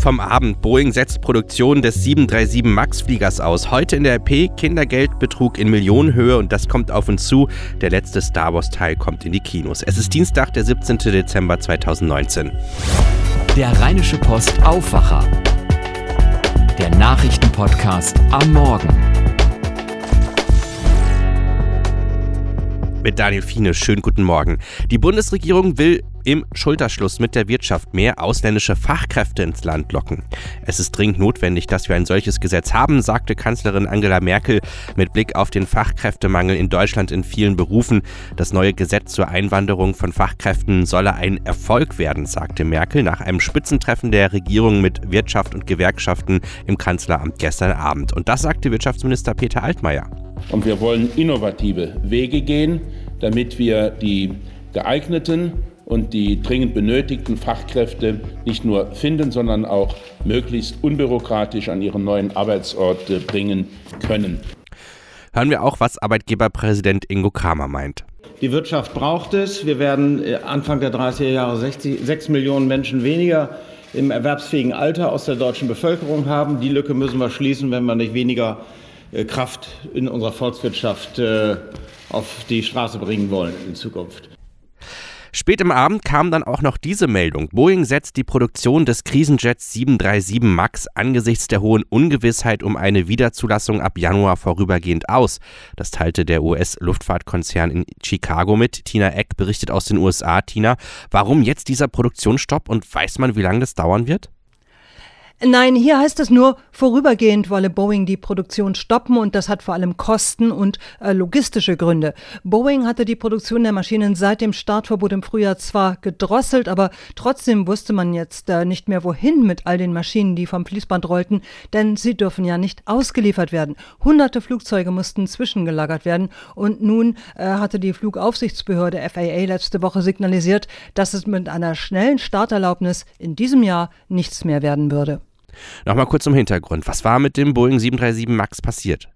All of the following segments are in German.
Vom Abend. Boeing setzt Produktion des 737 MAX-Fliegers aus. Heute in der RP Kindergeldbetrug in Millionenhöhe und das kommt auf uns zu. Der letzte Star Wars-Teil kommt in die Kinos. Es ist Dienstag, der 17. Dezember 2019. Der Rheinische Post Aufwacher. Der Nachrichtenpodcast am Morgen. Mit Daniel Fiene, schönen guten Morgen. Die Bundesregierung will im Schulterschluss mit der Wirtschaft mehr ausländische Fachkräfte ins Land locken. Es ist dringend notwendig, dass wir ein solches Gesetz haben, sagte Kanzlerin Angela Merkel mit Blick auf den Fachkräftemangel in Deutschland in vielen Berufen. Das neue Gesetz zur Einwanderung von Fachkräften solle ein Erfolg werden, sagte Merkel nach einem Spitzentreffen der Regierung mit Wirtschaft und Gewerkschaften im Kanzleramt gestern Abend. Und das sagte Wirtschaftsminister Peter Altmaier. Und wir wollen innovative Wege gehen, damit wir die geeigneten und die dringend benötigten Fachkräfte nicht nur finden, sondern auch möglichst unbürokratisch an ihren neuen Arbeitsort äh, bringen können. Hören wir auch, was Arbeitgeberpräsident Ingo Kramer meint. Die Wirtschaft braucht es. Wir werden äh, Anfang der 30er Jahre 60, 6 Millionen Menschen weniger im erwerbsfähigen Alter aus der deutschen Bevölkerung haben. Die Lücke müssen wir schließen, wenn wir nicht weniger äh, Kraft in unserer Volkswirtschaft auf die Straße bringen wollen in Zukunft. Spät im Abend kam dann auch noch diese Meldung. Boeing setzt die Produktion des Krisenjets 737 MAX angesichts der hohen Ungewissheit um eine Wiederzulassung ab Januar vorübergehend aus. Das teilte der US-Luftfahrtkonzern in Chicago mit. Tina Eck berichtet aus den USA. Tina, warum jetzt dieser Produktionsstopp und weiß man, wie lange das dauern wird? Nein, hier heißt es nur, vorübergehend wolle Boeing die Produktion stoppen und das hat vor allem Kosten und äh, logistische Gründe. Boeing hatte die Produktion der Maschinen seit dem Startverbot im Frühjahr zwar gedrosselt, aber trotzdem wusste man jetzt äh, nicht mehr wohin mit all den Maschinen, die vom Fließband rollten, denn sie dürfen ja nicht ausgeliefert werden. Hunderte Flugzeuge mussten zwischengelagert werden und nun äh, hatte die Flugaufsichtsbehörde FAA letzte Woche signalisiert, dass es mit einer schnellen Starterlaubnis in diesem Jahr nichts mehr werden würde. Nochmal kurz zum Hintergrund. Was war mit dem Boeing 737 MAX passiert?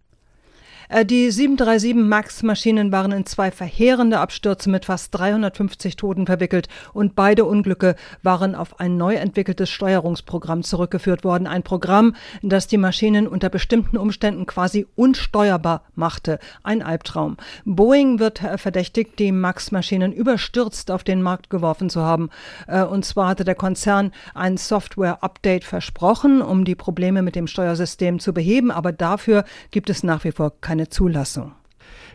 Äh, die 737 MAX-Maschinen waren in zwei verheerende Abstürze mit fast 350 Toten verwickelt und beide Unglücke waren auf ein neu entwickeltes Steuerungsprogramm zurückgeführt worden. Ein Programm, das die Maschinen unter bestimmten Umständen quasi unsteuerbar machte. Ein Albtraum. Boeing wird äh, verdächtigt, die MAX-Maschinen überstürzt auf den Markt geworfen zu haben. Äh, und zwar hatte der Konzern ein Software-Update versprochen, um die Probleme mit dem Steuersystem zu beheben, aber dafür gibt es nach wie vor keine keine Zulassung.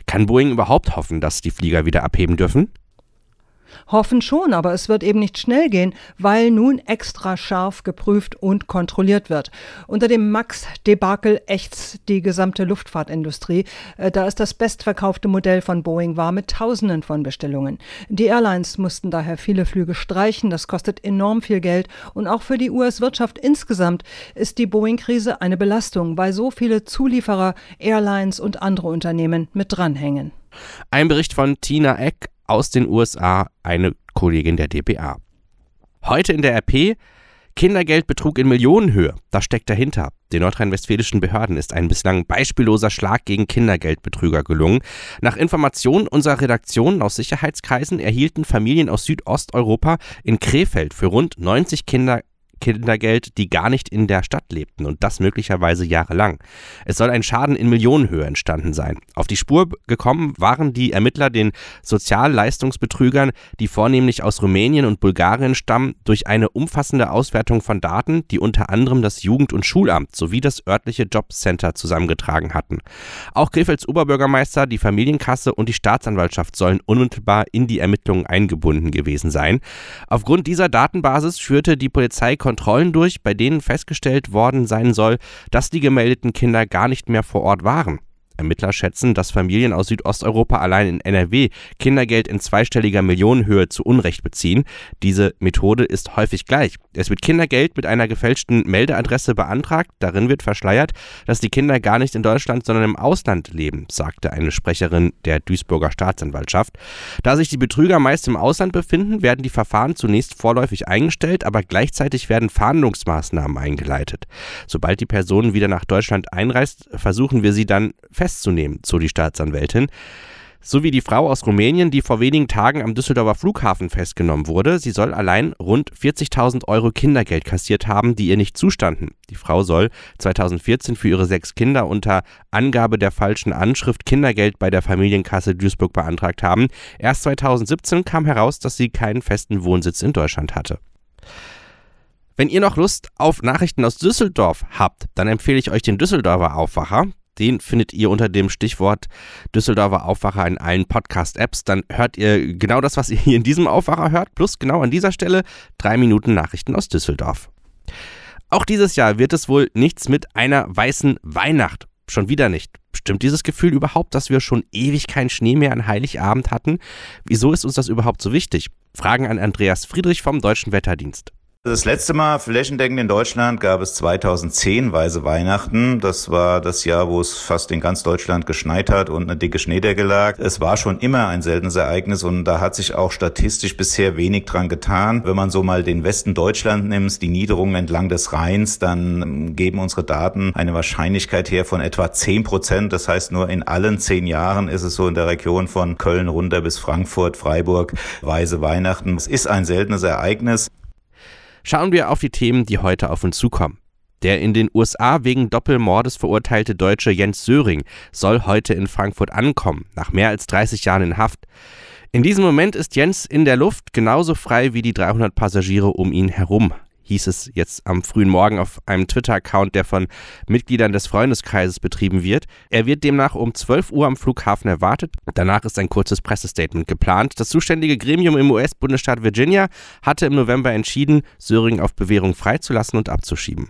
Kann Boeing überhaupt hoffen, dass die Flieger wieder abheben dürfen? Hoffen schon, aber es wird eben nicht schnell gehen, weil nun extra scharf geprüft und kontrolliert wird. Unter dem Max-Debakel ächzt die gesamte Luftfahrtindustrie, äh, da es das bestverkaufte Modell von Boeing war mit Tausenden von Bestellungen. Die Airlines mussten daher viele Flüge streichen, das kostet enorm viel Geld und auch für die US-Wirtschaft insgesamt ist die Boeing-Krise eine Belastung, weil so viele Zulieferer, Airlines und andere Unternehmen mit dranhängen. Ein Bericht von Tina Eck aus den USA, eine Kollegin der DPA. Heute in der RP Kindergeldbetrug in Millionenhöhe. Das steckt dahinter. Den nordrhein-westfälischen Behörden ist ein bislang beispielloser Schlag gegen Kindergeldbetrüger gelungen. Nach Informationen unserer Redaktion aus Sicherheitskreisen erhielten Familien aus Südosteuropa in Krefeld für rund 90 Kinder Kindergeld, die gar nicht in der Stadt lebten und das möglicherweise jahrelang. Es soll ein Schaden in Millionenhöhe entstanden sein. Auf die Spur gekommen waren die Ermittler den Sozialleistungsbetrügern, die vornehmlich aus Rumänien und Bulgarien stammen, durch eine umfassende Auswertung von Daten, die unter anderem das Jugend- und Schulamt sowie das örtliche Jobcenter zusammengetragen hatten. Auch Krefelds Oberbürgermeister, die Familienkasse und die Staatsanwaltschaft sollen unmittelbar in die Ermittlungen eingebunden gewesen sein. Aufgrund dieser Datenbasis führte die Polizei Kontrollen durch, bei denen festgestellt worden sein soll, dass die gemeldeten Kinder gar nicht mehr vor Ort waren. Ermittler schätzen, dass Familien aus Südosteuropa allein in NRW Kindergeld in zweistelliger Millionenhöhe zu Unrecht beziehen. Diese Methode ist häufig gleich. Es wird Kindergeld mit einer gefälschten Meldeadresse beantragt. Darin wird verschleiert, dass die Kinder gar nicht in Deutschland, sondern im Ausland leben, sagte eine Sprecherin der Duisburger Staatsanwaltschaft. Da sich die Betrüger meist im Ausland befinden, werden die Verfahren zunächst vorläufig eingestellt, aber gleichzeitig werden Fahndungsmaßnahmen eingeleitet. Sobald die Person wieder nach Deutschland einreist, versuchen wir sie dann festzunehmen, so die Staatsanwältin. So wie die Frau aus Rumänien, die vor wenigen Tagen am Düsseldorfer Flughafen festgenommen wurde. Sie soll allein rund 40.000 Euro Kindergeld kassiert haben, die ihr nicht zustanden. Die Frau soll 2014 für ihre sechs Kinder unter Angabe der falschen Anschrift Kindergeld bei der Familienkasse Duisburg beantragt haben. Erst 2017 kam heraus, dass sie keinen festen Wohnsitz in Deutschland hatte. Wenn ihr noch Lust auf Nachrichten aus Düsseldorf habt, dann empfehle ich euch den Düsseldorfer Aufwacher. Den findet ihr unter dem Stichwort Düsseldorfer Aufwacher in allen Podcast-Apps. Dann hört ihr genau das, was ihr hier in diesem Aufwacher hört, plus genau an dieser Stelle drei Minuten Nachrichten aus Düsseldorf. Auch dieses Jahr wird es wohl nichts mit einer weißen Weihnacht. Schon wieder nicht. Stimmt dieses Gefühl überhaupt, dass wir schon ewig keinen Schnee mehr an Heiligabend hatten? Wieso ist uns das überhaupt so wichtig? Fragen an Andreas Friedrich vom Deutschen Wetterdienst. Das letzte Mal flächendeckend in Deutschland gab es 2010 Weise Weihnachten. Das war das Jahr, wo es fast in ganz Deutschland geschneit hat und eine dicke Schneedecke lag. Es war schon immer ein seltenes Ereignis und da hat sich auch statistisch bisher wenig dran getan. Wenn man so mal den Westen Deutschland nimmt, die Niederungen entlang des Rheins, dann geben unsere Daten eine Wahrscheinlichkeit her von etwa 10 Prozent. Das heißt, nur in allen zehn Jahren ist es so in der Region von Köln runter bis Frankfurt, Freiburg, Weise Weihnachten. Es ist ein seltenes Ereignis. Schauen wir auf die Themen, die heute auf uns zukommen. Der in den USA wegen Doppelmordes verurteilte Deutsche Jens Söring soll heute in Frankfurt ankommen, nach mehr als 30 Jahren in Haft. In diesem Moment ist Jens in der Luft genauso frei wie die 300 Passagiere um ihn herum hieß es jetzt am frühen Morgen auf einem Twitter-Account, der von Mitgliedern des Freundeskreises betrieben wird. Er wird demnach um 12 Uhr am Flughafen erwartet. Danach ist ein kurzes Pressestatement geplant. Das zuständige Gremium im US-Bundesstaat Virginia hatte im November entschieden, Söring auf Bewährung freizulassen und abzuschieben.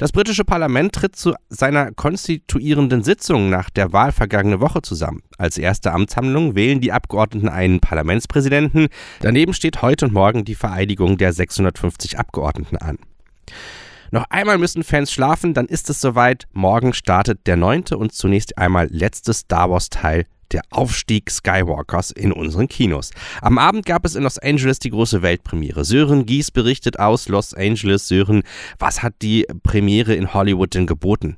Das britische Parlament tritt zu seiner konstituierenden Sitzung nach der Wahl vergangene Woche zusammen. Als erste Amtshandlung wählen die Abgeordneten einen Parlamentspräsidenten. Daneben steht heute und morgen die Vereidigung der 650 Abgeordneten an. Noch einmal müssen Fans schlafen, dann ist es soweit. Morgen startet der neunte und zunächst einmal letzte Star Wars Teil der Aufstieg Skywalkers in unseren Kinos. Am Abend gab es in Los Angeles die große Weltpremiere. Sören Gies berichtet aus Los Angeles. Sören, was hat die Premiere in Hollywood denn geboten?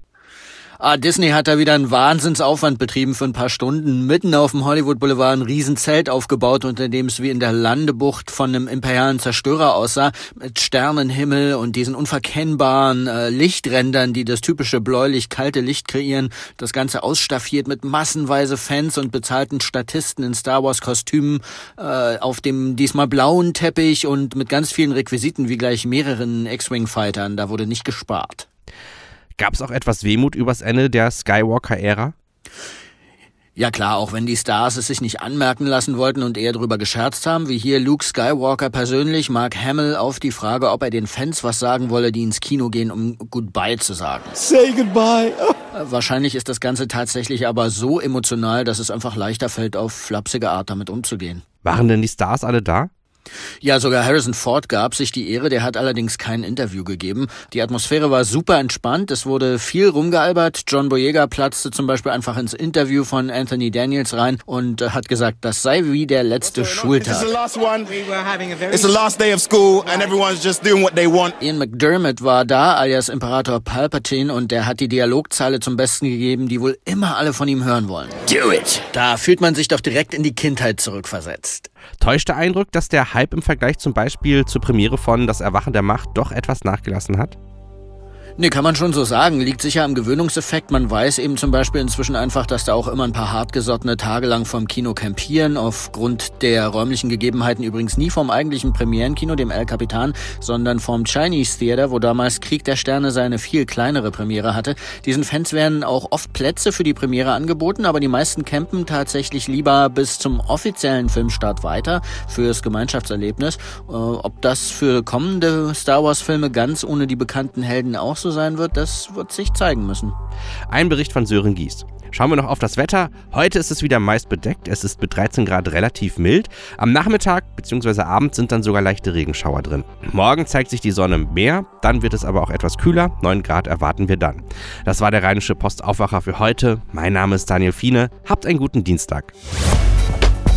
Ah, Disney hat da wieder einen Wahnsinnsaufwand betrieben für ein paar Stunden. Mitten auf dem Hollywood Boulevard ein Riesenzelt aufgebaut, unter dem es wie in der Landebucht von einem imperialen Zerstörer aussah. Mit Sternenhimmel und diesen unverkennbaren äh, Lichträndern, die das typische bläulich-kalte Licht kreieren. Das Ganze ausstaffiert mit massenweise Fans und bezahlten Statisten in Star Wars Kostümen äh, auf dem diesmal blauen Teppich und mit ganz vielen Requisiten wie gleich mehreren X-Wing-Fightern. Da wurde nicht gespart. Gab es auch etwas Wehmut übers Ende der Skywalker-Ära? Ja klar, auch wenn die Stars es sich nicht anmerken lassen wollten und eher darüber gescherzt haben, wie hier Luke Skywalker persönlich, Mark Hamill auf die Frage, ob er den Fans was sagen wolle, die ins Kino gehen, um Goodbye zu sagen. Say goodbye. Äh, wahrscheinlich ist das Ganze tatsächlich aber so emotional, dass es einfach leichter fällt, auf flapsige Art damit umzugehen. Waren denn die Stars alle da? Ja, sogar Harrison Ford gab sich die Ehre, der hat allerdings kein Interview gegeben. Die Atmosphäre war super entspannt, es wurde viel rumgealbert. John Boyega platzte zum Beispiel einfach ins Interview von Anthony Daniels rein und hat gesagt, das sei wie der letzte Schultag. Ian McDermott war da, alias Imperator Palpatine, und der hat die Dialogzeile zum Besten gegeben, die wohl immer alle von ihm hören wollen. Do it! Da fühlt man sich doch direkt in die Kindheit zurückversetzt. Täuscht der Eindruck, dass der Hype im Vergleich zum Beispiel zur Premiere von Das Erwachen der Macht doch etwas nachgelassen hat? Nee, kann man schon so sagen. Liegt sicher am Gewöhnungseffekt. Man weiß eben zum Beispiel inzwischen einfach, dass da auch immer ein paar hartgesottene Tage lang vom Kino campieren. Aufgrund der räumlichen Gegebenheiten übrigens nie vom eigentlichen Premierenkino, dem El Capitan, sondern vom Chinese Theater, wo damals Krieg der Sterne seine viel kleinere Premiere hatte. Diesen Fans werden auch oft Plätze für die Premiere angeboten, aber die meisten campen tatsächlich lieber bis zum offiziellen Filmstart weiter fürs Gemeinschaftserlebnis. Äh, ob das für kommende Star Wars Filme ganz ohne die bekannten Helden auch so sein wird, das wird sich zeigen müssen. Ein Bericht von Sören Gies. Schauen wir noch auf das Wetter. Heute ist es wieder meist bedeckt. Es ist mit 13 Grad relativ mild. Am Nachmittag bzw. Abend sind dann sogar leichte Regenschauer drin. Morgen zeigt sich die Sonne mehr, dann wird es aber auch etwas kühler. 9 Grad erwarten wir dann. Das war der Rheinische Postaufwacher für heute. Mein Name ist Daniel Fiene. Habt einen guten Dienstag.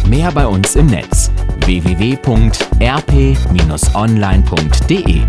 Mehr bei uns im Netz www.rp-online.de